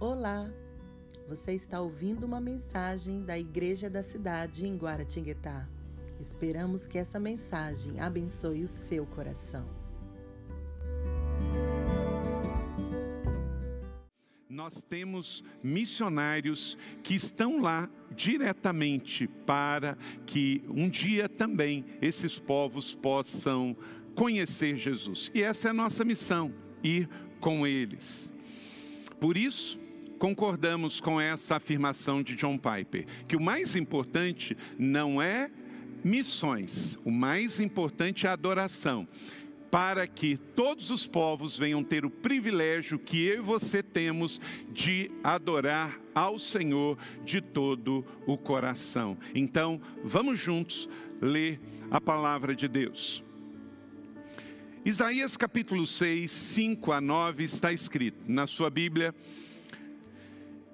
Olá! Você está ouvindo uma mensagem da Igreja da Cidade em Guaratinguetá. Esperamos que essa mensagem abençoe o seu coração. Nós temos missionários que estão lá diretamente para que um dia também esses povos possam conhecer Jesus. E essa é a nossa missão, ir com eles. Por isso, concordamos com essa afirmação de John Piper, que o mais importante não é missões, o mais importante é adoração. Para que todos os povos venham ter o privilégio que eu e você temos de adorar ao Senhor de todo o coração. Então, vamos juntos ler a palavra de Deus. Isaías capítulo 6, 5 a 9 está escrito na sua Bíblia.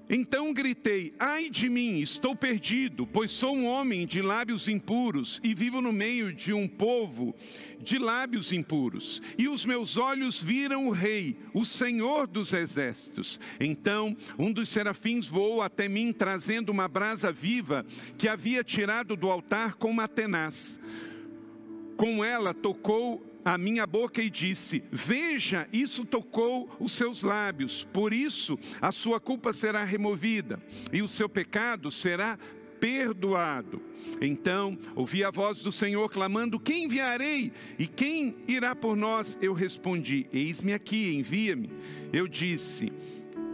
Então gritei: Ai de mim, estou perdido, pois sou um homem de lábios impuros e vivo no meio de um povo de lábios impuros. E os meus olhos viram o Rei, o Senhor dos exércitos. Então um dos serafins voou até mim, trazendo uma brasa viva que havia tirado do altar com uma tenaz. Com ela tocou a minha boca e disse: Veja, isso tocou os seus lábios, por isso a sua culpa será removida e o seu pecado será perdoado. Então ouvi a voz do Senhor clamando: Quem enviarei? E quem irá por nós? Eu respondi: Eis-me aqui, envia-me. Eu disse: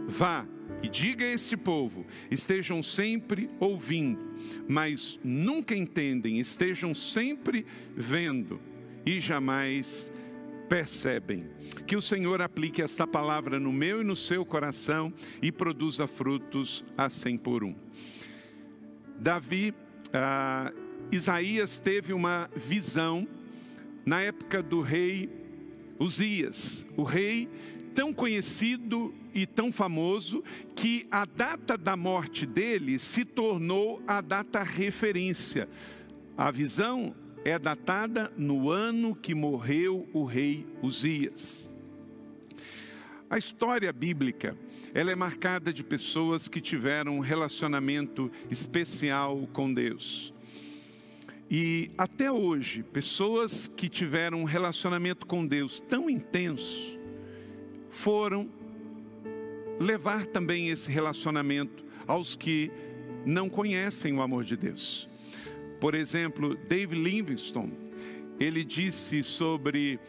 Vá e diga a este povo: estejam sempre ouvindo, mas nunca entendem, estejam sempre vendo e jamais percebem. Que o Senhor aplique esta palavra no meu e no seu coração e produza frutos a cem por um. Davi, ah, Isaías teve uma visão na época do rei Uzias, o rei tão conhecido e tão famoso que a data da morte dele se tornou a data referência. A visão é datada no ano que morreu o rei Uzias. A história bíblica, ela é marcada de pessoas que tiveram um relacionamento especial com Deus. E até hoje, pessoas que tiveram um relacionamento com Deus tão intenso, foram levar também esse relacionamento aos que não conhecem o amor de Deus. Por exemplo, David Livingstone, ele disse sobre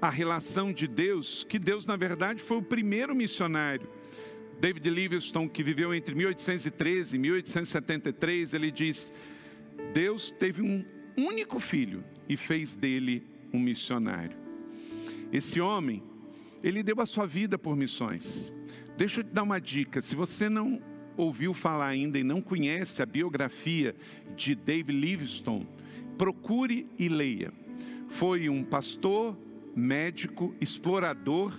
a relação de Deus, que Deus, na verdade, foi o primeiro missionário. David Livingstone, que viveu entre 1813 e 1873, ele diz: Deus teve um único filho e fez dele um missionário. Esse homem, ele deu a sua vida por missões. Deixa eu te dar uma dica: se você não ouviu falar ainda e não conhece a biografia de David Livingstone, procure e leia. Foi um pastor, médico, explorador,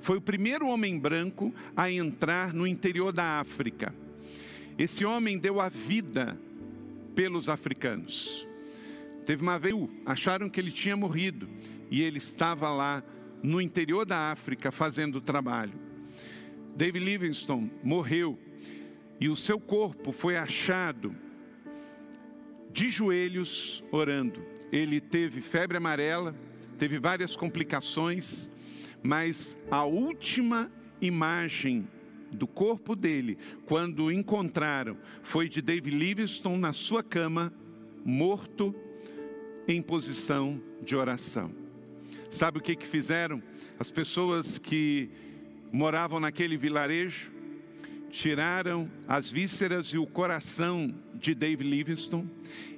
foi o primeiro homem branco a entrar no interior da África. Esse homem deu a vida pelos africanos. Teve uma vez, acharam que ele tinha morrido e ele estava lá no interior da África fazendo o trabalho. David Livingstone morreu e o seu corpo foi achado de joelhos orando. Ele teve febre amarela, teve várias complicações, mas a última imagem do corpo dele, quando o encontraram, foi de David Livingstone na sua cama, morto, em posição de oração. Sabe o que, que fizeram? As pessoas que moravam naquele vilarejo tiraram as vísceras e o coração de David Livingstone,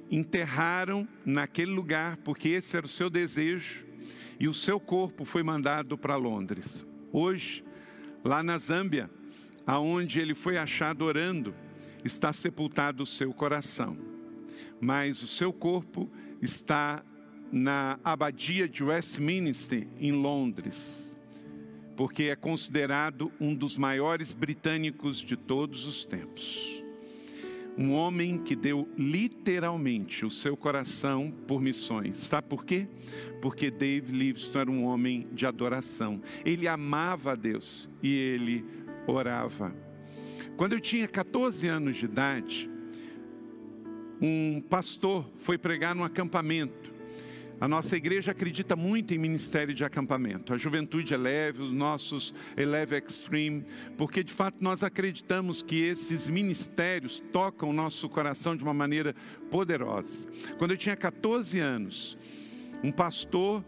enterraram naquele lugar, porque esse era o seu desejo, e o seu corpo foi mandado para Londres. Hoje, lá na Zâmbia, aonde ele foi achado orando, está sepultado o seu coração, mas o seu corpo está na abadia de Westminster, em Londres porque é considerado um dos maiores britânicos de todos os tempos. Um homem que deu literalmente o seu coração por missões. Sabe por quê? Porque Dave Livingstone era um homem de adoração. Ele amava a Deus e ele orava. Quando eu tinha 14 anos de idade, um pastor foi pregar num acampamento. A nossa igreja acredita muito em ministério de acampamento. A juventude eleve, os nossos eleve extreme, porque de fato nós acreditamos que esses ministérios tocam o nosso coração de uma maneira poderosa. Quando eu tinha 14 anos, um pastor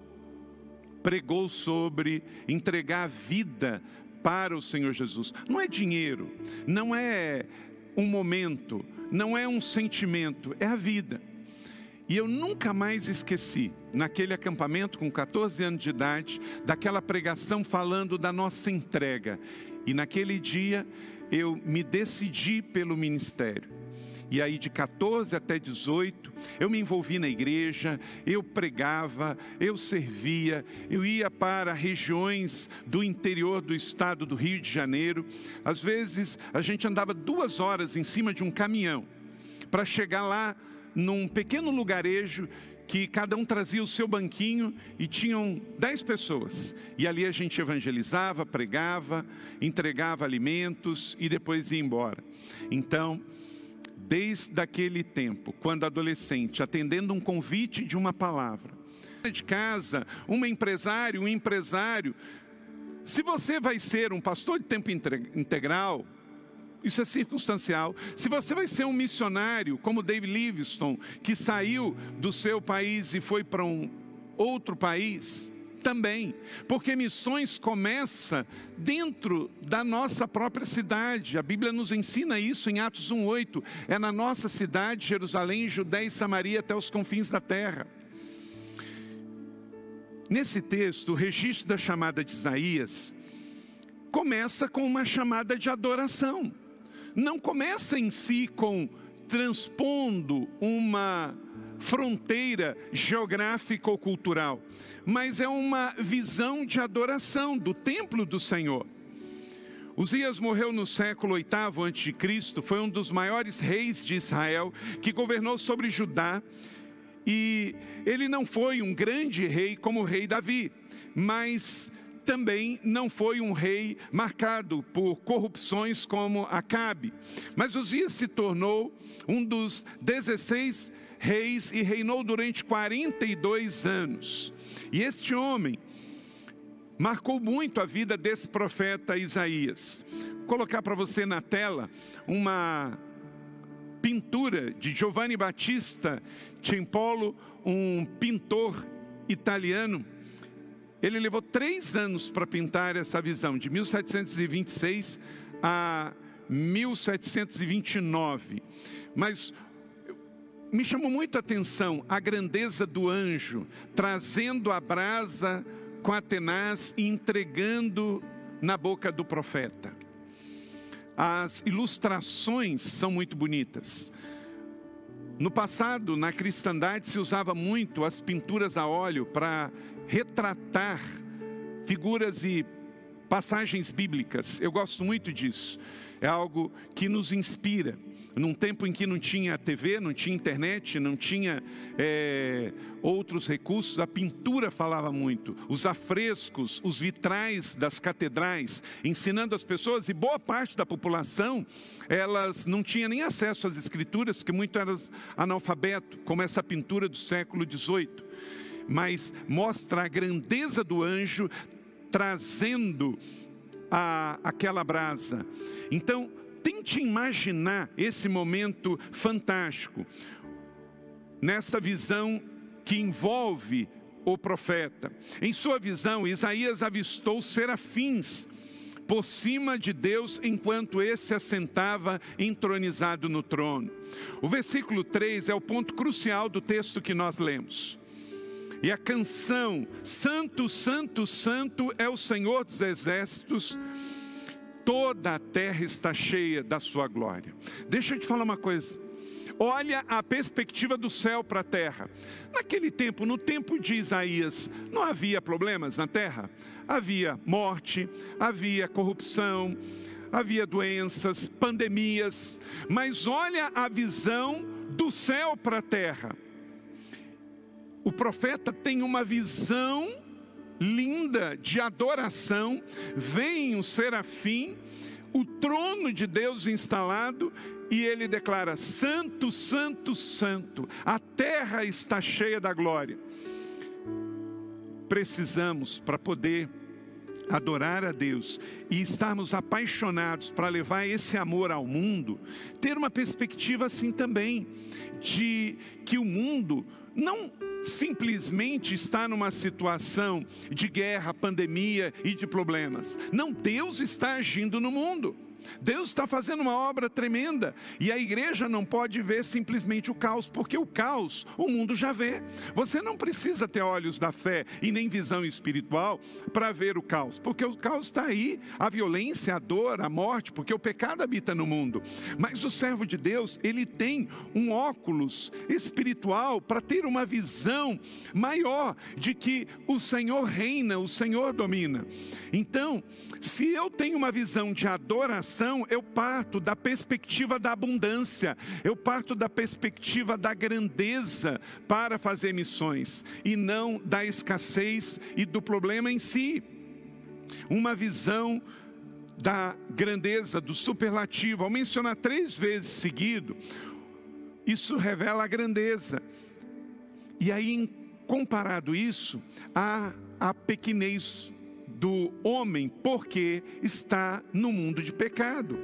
pregou sobre entregar a vida para o Senhor Jesus. Não é dinheiro, não é um momento, não é um sentimento, é a vida. E eu nunca mais esqueci, naquele acampamento com 14 anos de idade, daquela pregação falando da nossa entrega. E naquele dia eu me decidi pelo ministério. E aí, de 14 até 18, eu me envolvi na igreja, eu pregava, eu servia, eu ia para regiões do interior do estado do Rio de Janeiro. Às vezes, a gente andava duas horas em cima de um caminhão para chegar lá num pequeno lugarejo que cada um trazia o seu banquinho e tinham dez pessoas. E ali a gente evangelizava, pregava, entregava alimentos e depois ia embora. Então, desde aquele tempo, quando adolescente, atendendo um convite de uma palavra, de casa, um empresário, um empresário, se você vai ser um pastor de tempo integral, isso é circunstancial. Se você vai ser um missionário, como David Livingstone, que saiu do seu país e foi para um outro país, também, porque missões começa dentro da nossa própria cidade. A Bíblia nos ensina isso em Atos 1:8. É na nossa cidade, Jerusalém, Judéia e Samaria até os confins da terra. Nesse texto, o registro da chamada de Isaías começa com uma chamada de adoração. Não começa em si com transpondo uma fronteira geográfica ou cultural, mas é uma visão de adoração do templo do Senhor. Uzias morreu no século VIII a.C., foi um dos maiores reis de Israel, que governou sobre Judá, e ele não foi um grande rei como o rei Davi, mas também não foi um rei marcado por corrupções como Acabe. Mas Uzias se tornou um dos 16 reis e reinou durante 42 anos. E este homem marcou muito a vida desse profeta Isaías. Vou colocar para você na tela uma pintura de Giovanni Battista Timpolo, um pintor italiano. Ele levou três anos para pintar essa visão, de 1726 a 1729. Mas me chamou muito a atenção a grandeza do anjo, trazendo a brasa com a tenaz e entregando na boca do profeta. As ilustrações são muito bonitas. No passado, na cristandade, se usava muito as pinturas a óleo para retratar figuras e passagens bíblicas. Eu gosto muito disso. É algo que nos inspira num tempo em que não tinha TV, não tinha internet, não tinha é, outros recursos, a pintura falava muito, os afrescos, os vitrais das catedrais, ensinando as pessoas, e boa parte da população, elas não tinha nem acesso às escrituras, porque muito eram analfabeto, como essa pintura do século XVIII. Mas mostra a grandeza do anjo trazendo a, aquela brasa. Então, Tente imaginar esse momento fantástico, nessa visão que envolve o profeta. Em sua visão, Isaías avistou serafins por cima de Deus enquanto esse assentava entronizado no trono. O versículo 3 é o ponto crucial do texto que nós lemos. E a canção Santo, Santo, Santo é o Senhor dos Exércitos toda a terra está cheia da sua glória. Deixa eu te falar uma coisa. Olha a perspectiva do céu para a terra. Naquele tempo, no tempo de Isaías, não havia problemas na terra? Havia morte, havia corrupção, havia doenças, pandemias, mas olha a visão do céu para a terra. O profeta tem uma visão linda de adoração, vem um serafim, o trono de Deus instalado e ele declara: Santo, Santo, Santo, a terra está cheia da glória. Precisamos, para poder adorar a Deus e estarmos apaixonados para levar esse amor ao mundo, ter uma perspectiva assim também, de que o mundo não simplesmente está numa situação de guerra, pandemia e de problemas. Não, Deus está agindo no mundo. Deus está fazendo uma obra tremenda e a igreja não pode ver simplesmente o caos, porque o caos o mundo já vê. Você não precisa ter olhos da fé e nem visão espiritual para ver o caos, porque o caos está aí a violência, a dor, a morte, porque o pecado habita no mundo. Mas o servo de Deus, ele tem um óculos espiritual para ter uma visão maior de que o Senhor reina, o Senhor domina. Então, se eu tenho uma visão de adoração, eu parto da perspectiva da abundância, eu parto da perspectiva da grandeza para fazer missões e não da escassez e do problema em si. Uma visão da grandeza, do superlativo, ao mencionar três vezes seguido, isso revela a grandeza. E aí, comparado isso, a, a pequenez do homem, porque está no mundo de pecado.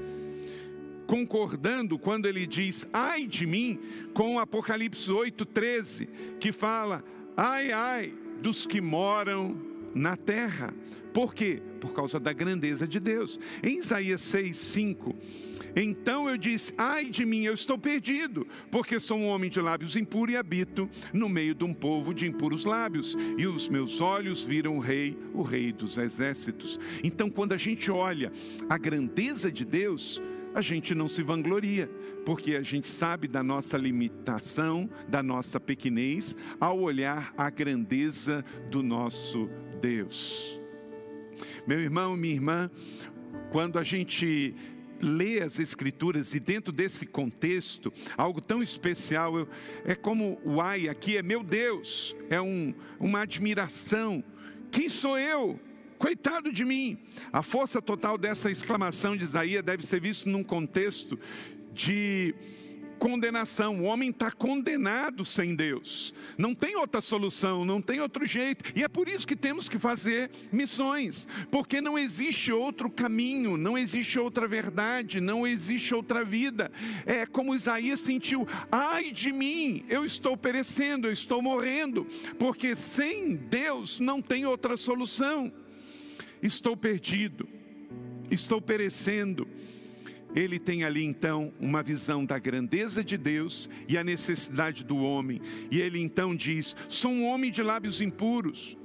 Concordando quando ele diz, ai de mim, com Apocalipse 8,13, que fala, ai, ai dos que moram na terra. Por quê? Por causa da grandeza de Deus. Em Isaías 6, 5, então eu disse: Ai de mim, eu estou perdido, porque sou um homem de lábios impuros e habito no meio de um povo de impuros lábios, e os meus olhos viram o Rei, o Rei dos exércitos. Então, quando a gente olha a grandeza de Deus, a gente não se vangloria, porque a gente sabe da nossa limitação, da nossa pequenez, ao olhar a grandeza do nosso Deus. Meu irmão, minha irmã, quando a gente lê as Escrituras e dentro desse contexto, algo tão especial, eu, é como o ai aqui é meu Deus, é um, uma admiração. Quem sou eu? Coitado de mim. A força total dessa exclamação de Isaías deve ser visto num contexto de condenação. O homem está condenado sem Deus. Não tem outra solução, não tem outro jeito. E é por isso que temos que fazer missões, porque não existe outro caminho, não existe outra verdade, não existe outra vida. É como Isaías sentiu: ai de mim, eu estou perecendo, eu estou morrendo, porque sem Deus não tem outra solução. Estou perdido, estou perecendo ele tem ali então uma visão da grandeza de Deus e a necessidade do homem. E ele então diz: Sou um homem de lábios impuros.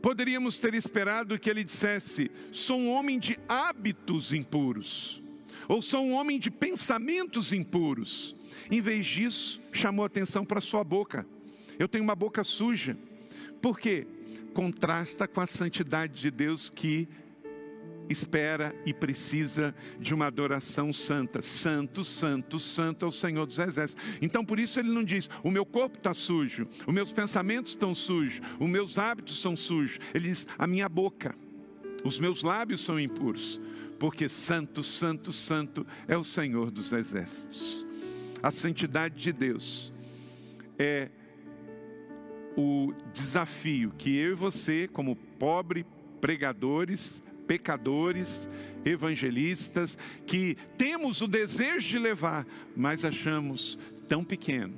Poderíamos ter esperado que ele dissesse: Sou um homem de hábitos impuros. Ou sou um homem de pensamentos impuros. Em vez disso, chamou atenção para sua boca. Eu tenho uma boca suja. Por quê? Contrasta com a santidade de Deus que espera e precisa de uma adoração santa. Santo, santo, santo é o Senhor dos Exércitos. Então por isso ele não diz: o meu corpo está sujo, os meus pensamentos estão sujos, os meus hábitos são sujos. Ele diz: a minha boca, os meus lábios são impuros, porque santo, santo, santo é o Senhor dos Exércitos. A santidade de Deus é o desafio que eu e você, como pobre pregadores, pecadores, evangelistas, que temos o desejo de levar, mas achamos tão pequeno.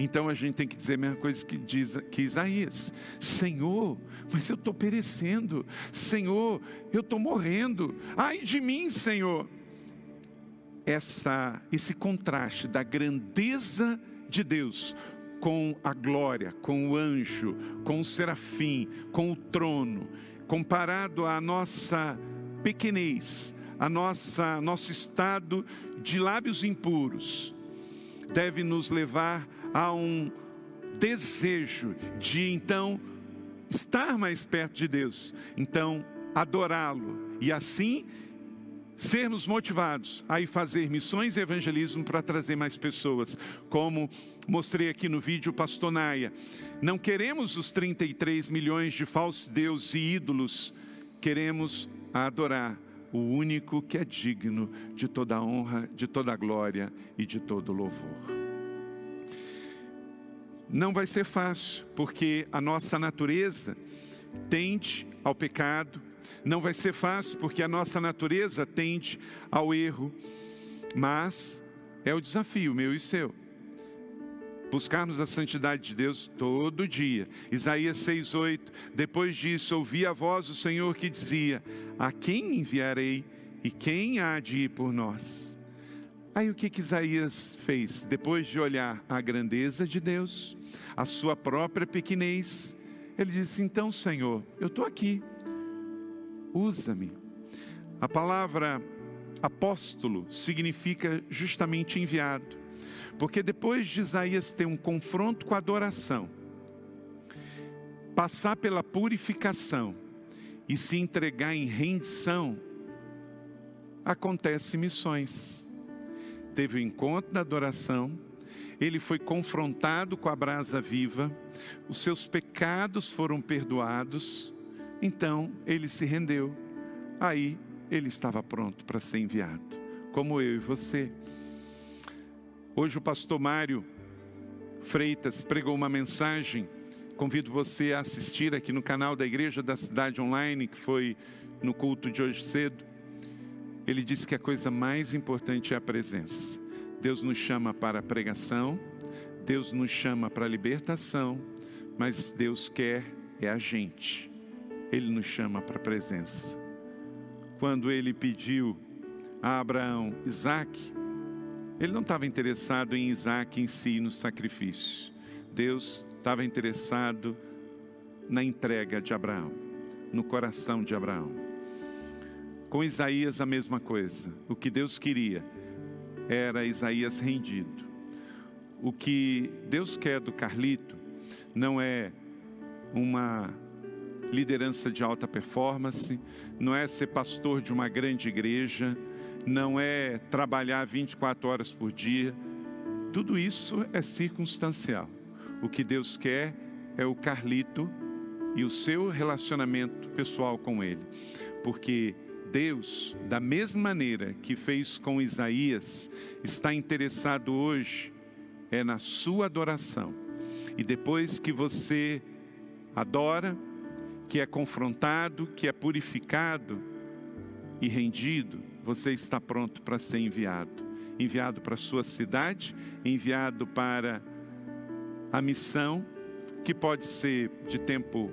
Então a gente tem que dizer a mesma coisa que diz que Isaías: Senhor, mas eu estou perecendo, Senhor, eu estou morrendo, ai de mim, Senhor. Essa, esse contraste da grandeza de Deus com a glória, com o anjo, com o serafim, com o trono, comparado à nossa pequenez, a nossa nosso estado de lábios impuros, deve nos levar a um desejo de então estar mais perto de Deus, então adorá-lo e assim sermos motivados a ir fazer missões e evangelismo para trazer mais pessoas, como mostrei aqui no vídeo Pastor Naia. Não queremos os 33 milhões de falsos deuses e ídolos, queremos adorar o único que é digno de toda honra, de toda glória e de todo louvor. Não vai ser fácil, porque a nossa natureza tende ao pecado, não vai ser fácil, porque a nossa natureza tende ao erro, mas é o desafio meu e seu. Buscarmos a santidade de Deus todo dia. Isaías 6,8. Depois disso, ouvi a voz do Senhor que dizia: A quem enviarei e quem há de ir por nós? Aí o que, que Isaías fez? Depois de olhar a grandeza de Deus, a sua própria pequenez, ele disse: Então, Senhor, eu estou aqui, usa-me. A palavra apóstolo significa justamente enviado, porque depois de Isaías ter um confronto com a adoração, passar pela purificação e se entregar em rendição, acontece missões. Teve o encontro da adoração, ele foi confrontado com a brasa viva, os seus pecados foram perdoados, então ele se rendeu. Aí ele estava pronto para ser enviado, como eu e você. Hoje o pastor Mário Freitas pregou uma mensagem. Convido você a assistir aqui no canal da Igreja da Cidade Online, que foi no culto de hoje cedo. Ele disse que a coisa mais importante é a presença. Deus nos chama para a pregação, Deus nos chama para a libertação, mas Deus quer é a gente. Ele nos chama para a presença. Quando ele pediu a Abraão Isaac, ele não estava interessado em Isaac em si, no sacrifício. Deus estava interessado na entrega de Abraão, no coração de Abraão. Com Isaías a mesma coisa. O que Deus queria era Isaías rendido. O que Deus quer do Carlito não é uma liderança de alta performance, não é ser pastor de uma grande igreja, não é trabalhar 24 horas por dia. Tudo isso é circunstancial. O que Deus quer é o Carlito e o seu relacionamento pessoal com Ele. Porque Deus, da mesma maneira que fez com Isaías, está interessado hoje é na sua adoração. E depois que você adora, que é confrontado, que é purificado e rendido, você está pronto para ser enviado. Enviado para a sua cidade, enviado para a missão, que pode ser de tempo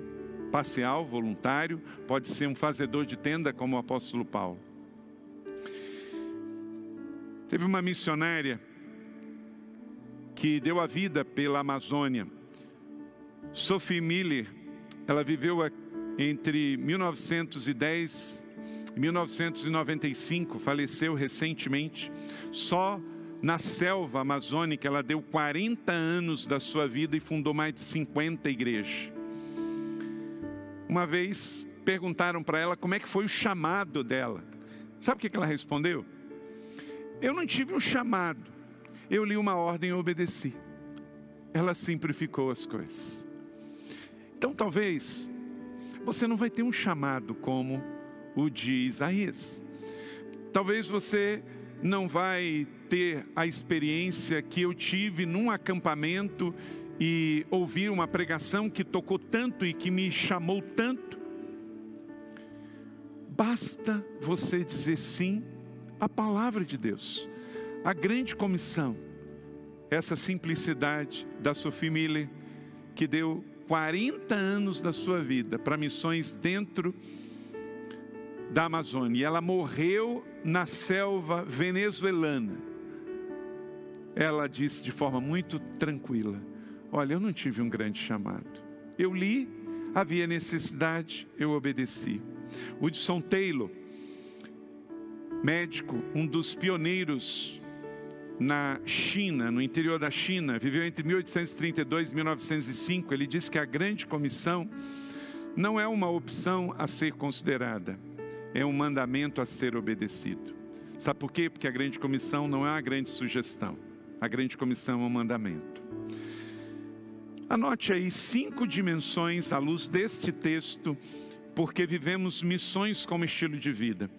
parcial, voluntário, pode ser um fazedor de tenda, como o apóstolo Paulo. Teve uma missionária que deu a vida pela Amazônia, Sophie Miller. Ela viveu entre 1910 e 1995, faleceu recentemente. Só na selva amazônica ela deu 40 anos da sua vida e fundou mais de 50 igrejas. Uma vez perguntaram para ela como é que foi o chamado dela. Sabe o que ela respondeu? Eu não tive um chamado. Eu li uma ordem e obedeci. Ela simplificou as coisas. Então talvez você não vai ter um chamado como o de Isaías. Talvez você não vai ter a experiência que eu tive num acampamento e ouvir uma pregação que tocou tanto e que me chamou tanto, basta você dizer sim à palavra de Deus, a grande comissão, essa simplicidade da Sophie Miller, que deu 40 anos da sua vida para missões dentro da Amazônia. E ela morreu na selva venezuelana. Ela disse de forma muito tranquila: Olha, eu não tive um grande chamado. Eu li, havia necessidade, eu obedeci. Hudson Taylor, médico, um dos pioneiros na China, no interior da China, viveu entre 1832 e 1905. Ele disse que a grande comissão não é uma opção a ser considerada, é um mandamento a ser obedecido. Sabe por quê? Porque a grande comissão não é uma grande sugestão, a grande comissão é um mandamento. Anote aí cinco dimensões à luz deste texto porque vivemos missões como estilo de vida.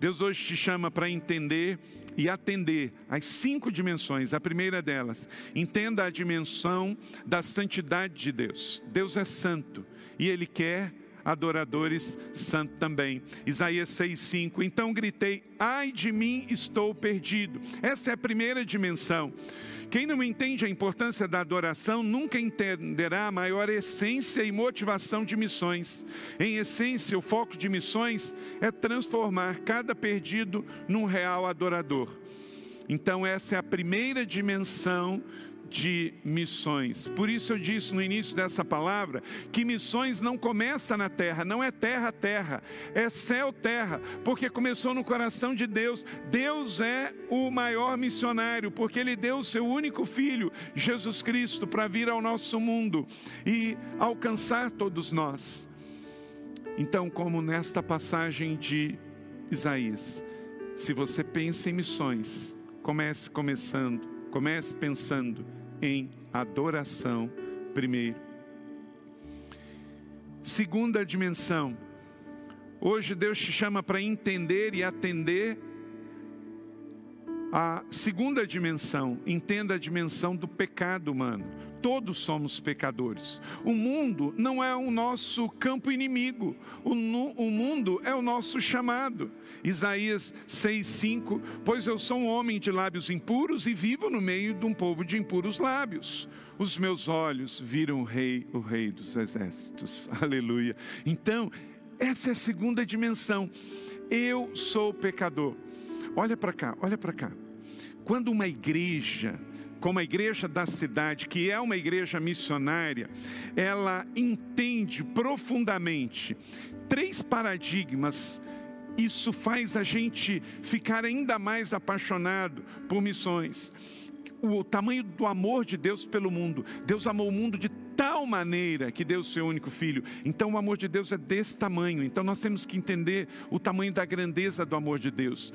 Deus hoje te chama para entender e atender às cinco dimensões. A primeira delas, entenda a dimensão da santidade de Deus. Deus é santo e Ele quer adoradores santos também. Isaías 6,5. Então gritei: Ai de mim, estou perdido. Essa é a primeira dimensão. Quem não entende a importância da adoração nunca entenderá a maior essência e motivação de missões. Em essência, o foco de missões é transformar cada perdido num real adorador. Então, essa é a primeira dimensão de missões. Por isso eu disse no início dessa palavra que missões não começa na terra, não é terra terra, é céu terra, porque começou no coração de Deus. Deus é o maior missionário, porque ele deu o seu único filho, Jesus Cristo, para vir ao nosso mundo e alcançar todos nós. Então, como nesta passagem de Isaías, se você pensa em missões, comece começando, comece pensando em adoração primeiro. Segunda dimensão. Hoje Deus te chama para entender e atender a segunda dimensão. Entenda a dimensão do pecado humano. Todos somos pecadores. O mundo não é o nosso campo inimigo. O, o mundo é o nosso chamado. Isaías 6,5: Pois eu sou um homem de lábios impuros e vivo no meio de um povo de impuros lábios. Os meus olhos viram o Rei, o Rei dos exércitos. Aleluia. Então, essa é a segunda dimensão. Eu sou pecador. Olha para cá, olha para cá. Quando uma igreja, como a igreja da cidade, que é uma igreja missionária, ela entende profundamente três paradigmas isso faz a gente ficar ainda mais apaixonado por missões. O tamanho do amor de Deus pelo mundo. Deus amou o mundo de tal maneira que deu o seu único filho. Então o amor de Deus é desse tamanho. Então nós temos que entender o tamanho da grandeza do amor de Deus.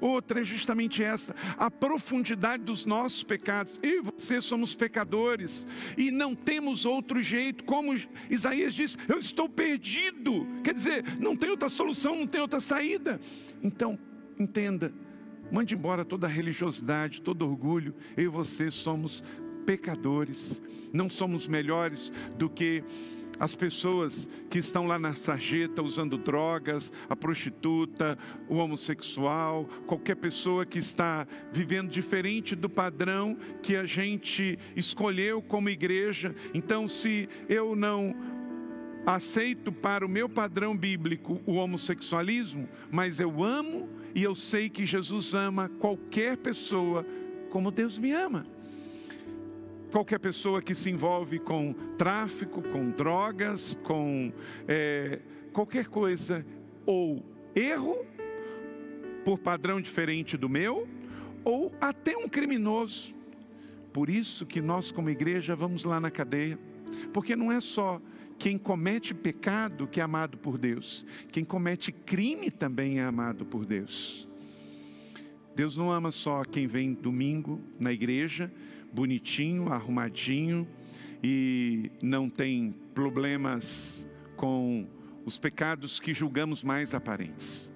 Outra é justamente essa, a profundidade dos nossos pecados. Eu e você somos pecadores e não temos outro jeito. Como Isaías diz, eu estou perdido. Quer dizer, não tem outra solução, não tem outra saída. Então, entenda, mande embora toda religiosidade, todo orgulho. Eu e você somos pecadores, não somos melhores do que as pessoas que estão lá na sarjeta usando drogas, a prostituta, o homossexual, qualquer pessoa que está vivendo diferente do padrão que a gente escolheu como igreja. Então, se eu não aceito para o meu padrão bíblico o homossexualismo, mas eu amo e eu sei que Jesus ama qualquer pessoa como Deus me ama qualquer pessoa que se envolve com tráfico, com drogas, com é, qualquer coisa, ou erro, por padrão diferente do meu, ou até um criminoso. Por isso que nós, como igreja, vamos lá na cadeia, porque não é só quem comete pecado que é amado por Deus, quem comete crime também é amado por Deus. Deus não ama só quem vem domingo na igreja, bonitinho, arrumadinho e não tem problemas com os pecados que julgamos mais aparentes.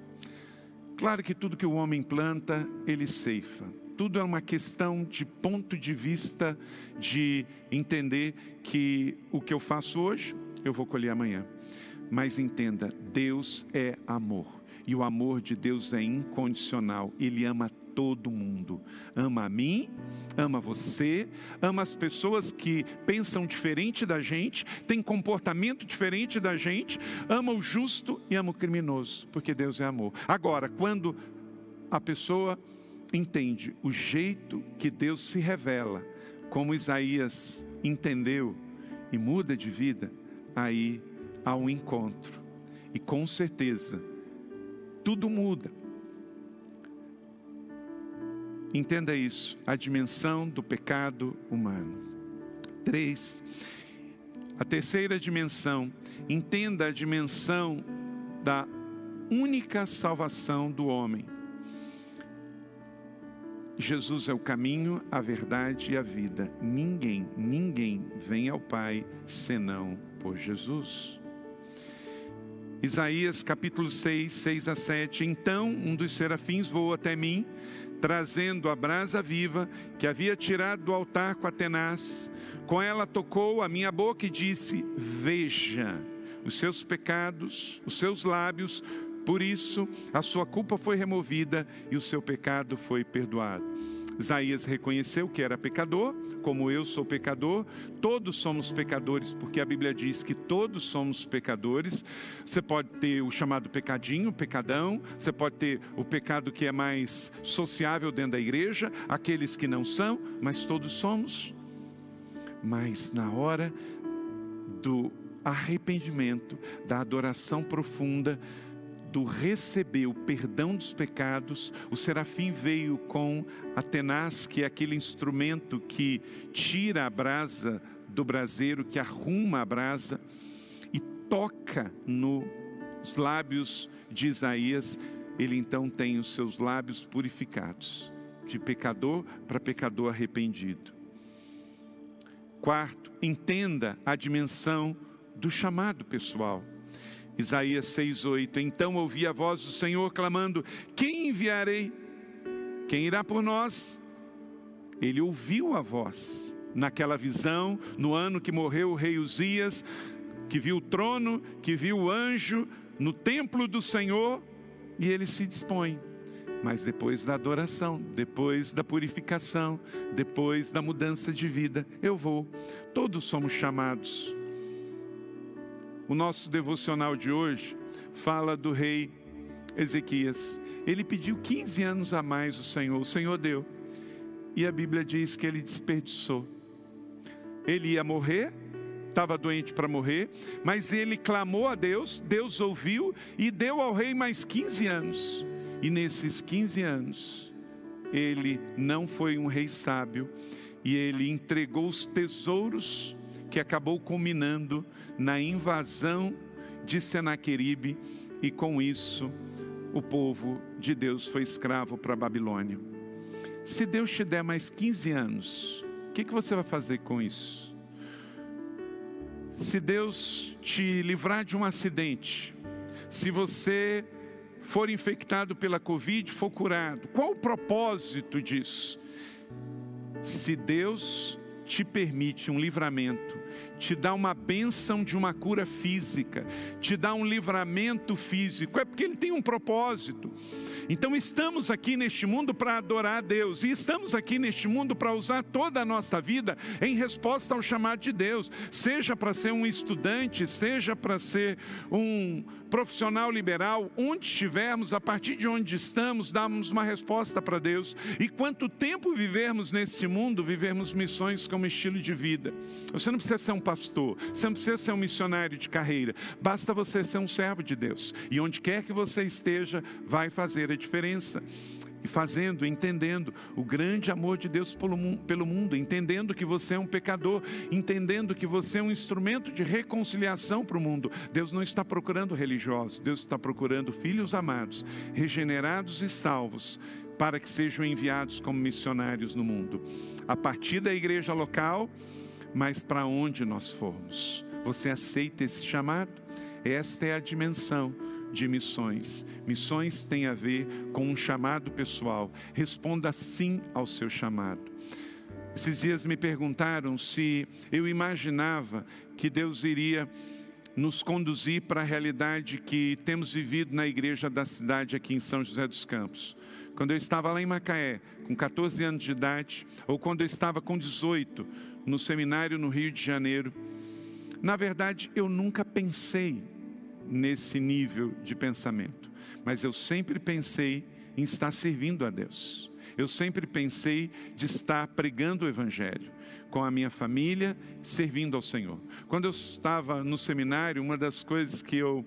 Claro que tudo que o homem planta, ele ceifa. Tudo é uma questão de ponto de vista, de entender que o que eu faço hoje, eu vou colher amanhã. Mas entenda, Deus é amor. E o amor de Deus é incondicional. Ele ama todo mundo. Ama a mim, ama você, ama as pessoas que pensam diferente da gente, tem comportamento diferente da gente, ama o justo e ama o criminoso, porque Deus é amor. Agora, quando a pessoa entende o jeito que Deus se revela, como Isaías entendeu e muda de vida, aí há um encontro. E com certeza, tudo muda. Entenda isso, a dimensão do pecado humano. Três, a terceira dimensão, entenda a dimensão da única salvação do homem. Jesus é o caminho, a verdade e a vida. Ninguém, ninguém vem ao Pai senão por Jesus. Isaías capítulo 6, 6 a 7. Então um dos serafins voou até mim, trazendo a brasa viva que havia tirado do altar com a tenaz. Com ela tocou a minha boca e disse: Veja, os seus pecados, os seus lábios, por isso a sua culpa foi removida e o seu pecado foi perdoado. Isaías reconheceu que era pecador, como eu sou pecador, todos somos pecadores, porque a Bíblia diz que todos somos pecadores. Você pode ter o chamado pecadinho, pecadão, você pode ter o pecado que é mais sociável dentro da igreja, aqueles que não são, mas todos somos. Mas na hora do arrependimento, da adoração profunda, do receber o perdão dos pecados, o serafim veio com a tenaz, que é aquele instrumento que tira a brasa do braseiro, que arruma a brasa e toca nos lábios de Isaías. Ele então tem os seus lábios purificados, de pecador para pecador arrependido. Quarto, entenda a dimensão do chamado pessoal. Isaías 6:8. Então ouvi a voz do Senhor clamando: Quem enviarei? Quem irá por nós? Ele ouviu a voz naquela visão, no ano que morreu o rei Uzias, que viu o trono, que viu o anjo no templo do Senhor, e ele se dispõe. Mas depois da adoração, depois da purificação, depois da mudança de vida, eu vou. Todos somos chamados o nosso devocional de hoje fala do rei Ezequias. Ele pediu 15 anos a mais o Senhor, o Senhor deu. E a Bíblia diz que ele desperdiçou. Ele ia morrer, estava doente para morrer, mas ele clamou a Deus, Deus ouviu e deu ao rei mais 15 anos. E nesses 15 anos, ele não foi um rei sábio e ele entregou os tesouros que acabou culminando na invasão de Senaqueribe e com isso o povo de Deus foi escravo para a Babilônia. Se Deus te der mais 15 anos, o que, que você vai fazer com isso? Se Deus te livrar de um acidente, se você for infectado pela Covid, for curado, qual o propósito disso? Se Deus te permite um livramento, te dá uma bênção de uma cura física, te dá um livramento físico, é porque Ele tem um propósito. Então estamos aqui neste mundo para adorar a Deus, e estamos aqui neste mundo para usar toda a nossa vida em resposta ao chamado de Deus, seja para ser um estudante, seja para ser um profissional liberal, onde estivermos, a partir de onde estamos, damos uma resposta para Deus. E quanto tempo vivermos nesse mundo, vivermos missões como estilo de vida. Você não precisa ser um pastor, você não precisa ser um missionário de carreira, basta você ser um servo de Deus. E onde quer que você esteja, vai fazer a diferença e fazendo, entendendo o grande amor de Deus pelo mundo, entendendo que você é um pecador, entendendo que você é um instrumento de reconciliação para o mundo. Deus não está procurando religiosos, Deus está procurando filhos amados, regenerados e salvos, para que sejam enviados como missionários no mundo. A partir da igreja local, mas para onde nós formos. Você aceita esse chamado? Esta é a dimensão de missões. Missões tem a ver com um chamado pessoal. Responda sim ao seu chamado. Esses dias me perguntaram se eu imaginava que Deus iria nos conduzir para a realidade que temos vivido na igreja da cidade aqui em São José dos Campos. Quando eu estava lá em Macaé, com 14 anos de idade, ou quando eu estava com 18, no seminário no Rio de Janeiro, na verdade eu nunca pensei nesse nível de pensamento, mas eu sempre pensei em estar servindo a Deus. Eu sempre pensei de estar pregando o Evangelho com a minha família, servindo ao Senhor. Quando eu estava no seminário, uma das coisas que eu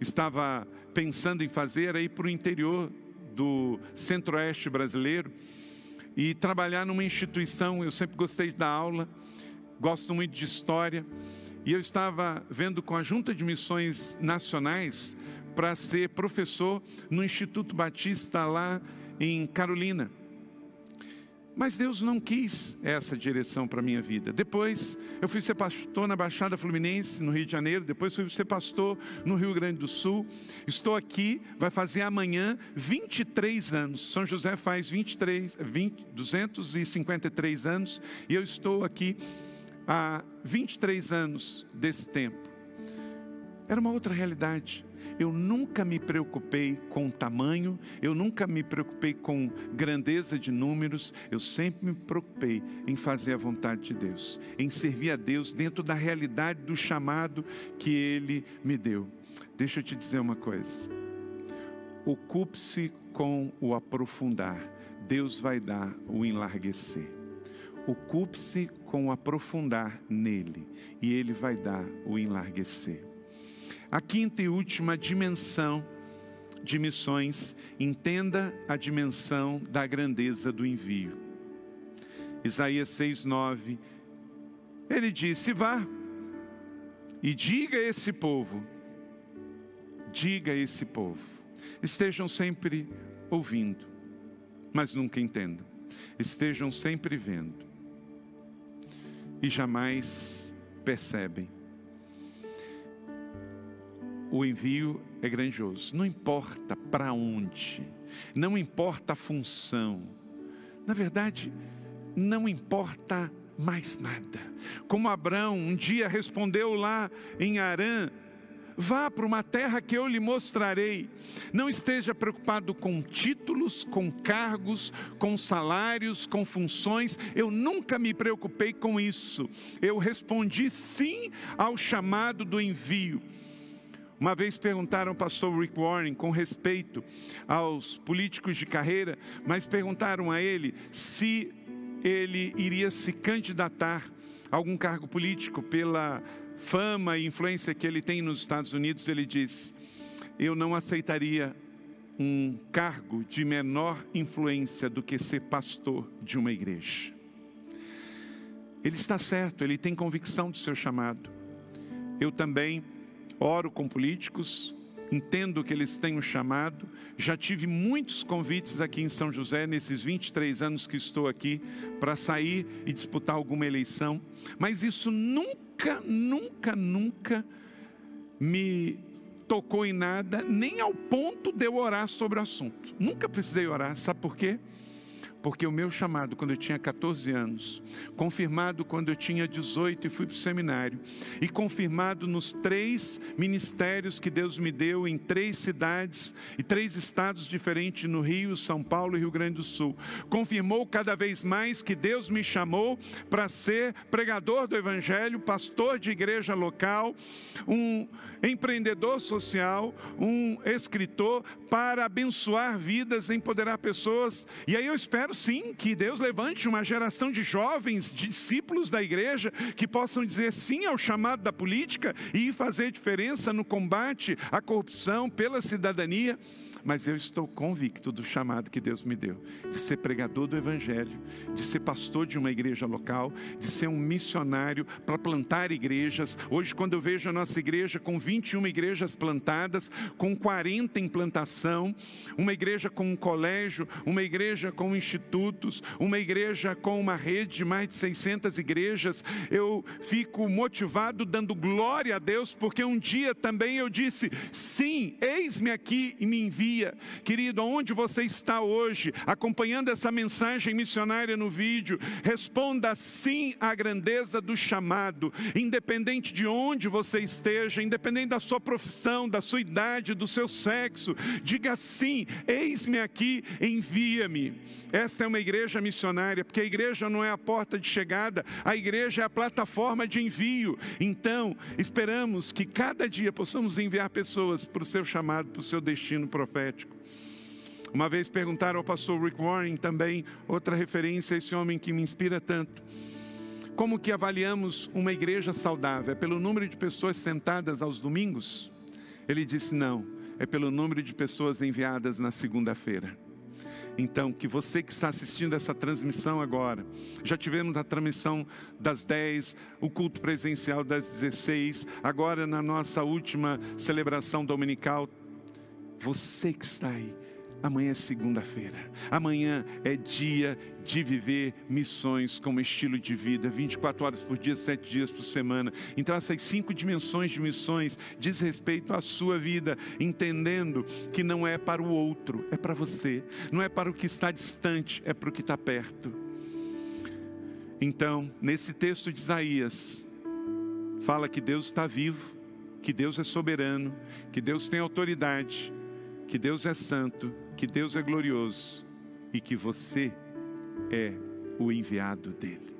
estava pensando em fazer era ir para o interior do centro-oeste brasileiro e trabalhar numa instituição. Eu sempre gostei da aula, gosto muito de história. E eu estava vendo com a Junta de Missões Nacionais para ser professor no Instituto Batista lá em Carolina. Mas Deus não quis essa direção para a minha vida. Depois, eu fui ser pastor na Baixada Fluminense, no Rio de Janeiro. Depois, fui ser pastor no Rio Grande do Sul. Estou aqui, vai fazer amanhã 23 anos. São José faz 23, 20, 253 anos. E eu estou aqui há 23 anos desse tempo. Era uma outra realidade. Eu nunca me preocupei com tamanho, eu nunca me preocupei com grandeza de números, eu sempre me preocupei em fazer a vontade de Deus, em servir a Deus dentro da realidade do chamado que Ele me deu. Deixa eu te dizer uma coisa. Ocupe-se com o aprofundar, Deus vai dar o enlarguecer. Ocupe-se com o aprofundar nele, e Ele vai dar o enlarguecer. A quinta e última dimensão de missões, entenda a dimensão da grandeza do envio. Isaías 6:9 ele disse: Vá e diga a esse povo, diga a esse povo, estejam sempre ouvindo, mas nunca entendam, estejam sempre vendo e jamais percebem o envio é grandioso. Não importa para onde, não importa a função. Na verdade, não importa mais nada. Como Abraão um dia respondeu lá em Arã: Vá para uma terra que eu lhe mostrarei. Não esteja preocupado com títulos, com cargos, com salários, com funções. Eu nunca me preocupei com isso. Eu respondi sim ao chamado do envio. Uma vez perguntaram ao pastor Rick Warren com respeito aos políticos de carreira, mas perguntaram a ele se ele iria se candidatar a algum cargo político pela fama e influência que ele tem nos Estados Unidos. Ele diz: Eu não aceitaria um cargo de menor influência do que ser pastor de uma igreja. Ele está certo, ele tem convicção do seu chamado. Eu também oro com políticos, entendo que eles têm um chamado. Já tive muitos convites aqui em São José, nesses 23 anos que estou aqui, para sair e disputar alguma eleição, mas isso nunca, nunca, nunca me tocou em nada, nem ao ponto de eu orar sobre o assunto. Nunca precisei orar, sabe por quê? Porque o meu chamado, quando eu tinha 14 anos, confirmado quando eu tinha 18 e fui para o seminário, e confirmado nos três ministérios que Deus me deu em três cidades e três estados diferentes no Rio, São Paulo e Rio Grande do Sul, confirmou cada vez mais que Deus me chamou para ser pregador do Evangelho, pastor de igreja local, um empreendedor social, um escritor, para abençoar vidas, empoderar pessoas. E aí eu espero sim que Deus levante uma geração de jovens, discípulos da igreja, que possam dizer sim ao chamado da política e fazer diferença no combate à corrupção pela cidadania mas eu estou convicto do chamado que Deus me deu, de ser pregador do Evangelho, de ser pastor de uma igreja local, de ser um missionário para plantar igrejas. Hoje, quando eu vejo a nossa igreja com 21 igrejas plantadas, com 40 em plantação, uma igreja com um colégio, uma igreja com institutos, uma igreja com uma rede de mais de 600 igrejas, eu fico motivado dando glória a Deus, porque um dia também eu disse: sim, eis-me aqui e me envia. Querido, aonde você está hoje, acompanhando essa mensagem missionária no vídeo, responda sim à grandeza do chamado, independente de onde você esteja, independente da sua profissão, da sua idade, do seu sexo, diga sim, eis-me aqui, envia-me. Esta é uma igreja missionária, porque a igreja não é a porta de chegada, a igreja é a plataforma de envio. Então, esperamos que cada dia possamos enviar pessoas para o seu chamado, para o seu destino profético. Uma vez perguntaram ao pastor Rick Warren também, outra referência a esse homem que me inspira tanto. Como que avaliamos uma igreja saudável? É pelo número de pessoas sentadas aos domingos? Ele disse: não, é pelo número de pessoas enviadas na segunda-feira. Então, que você que está assistindo essa transmissão agora, já tivemos a transmissão das 10, o culto presencial das 16, agora na nossa última celebração dominical, você que está aí, Amanhã é segunda-feira. Amanhã é dia de viver missões como estilo de vida, 24 horas por dia, 7 dias por semana. Então, essas cinco dimensões de missões diz respeito à sua vida, entendendo que não é para o outro, é para você. Não é para o que está distante, é para o que está perto. Então, nesse texto de Isaías, fala que Deus está vivo, que Deus é soberano, que Deus tem autoridade, que Deus é santo que Deus é glorioso e que você é o enviado dele.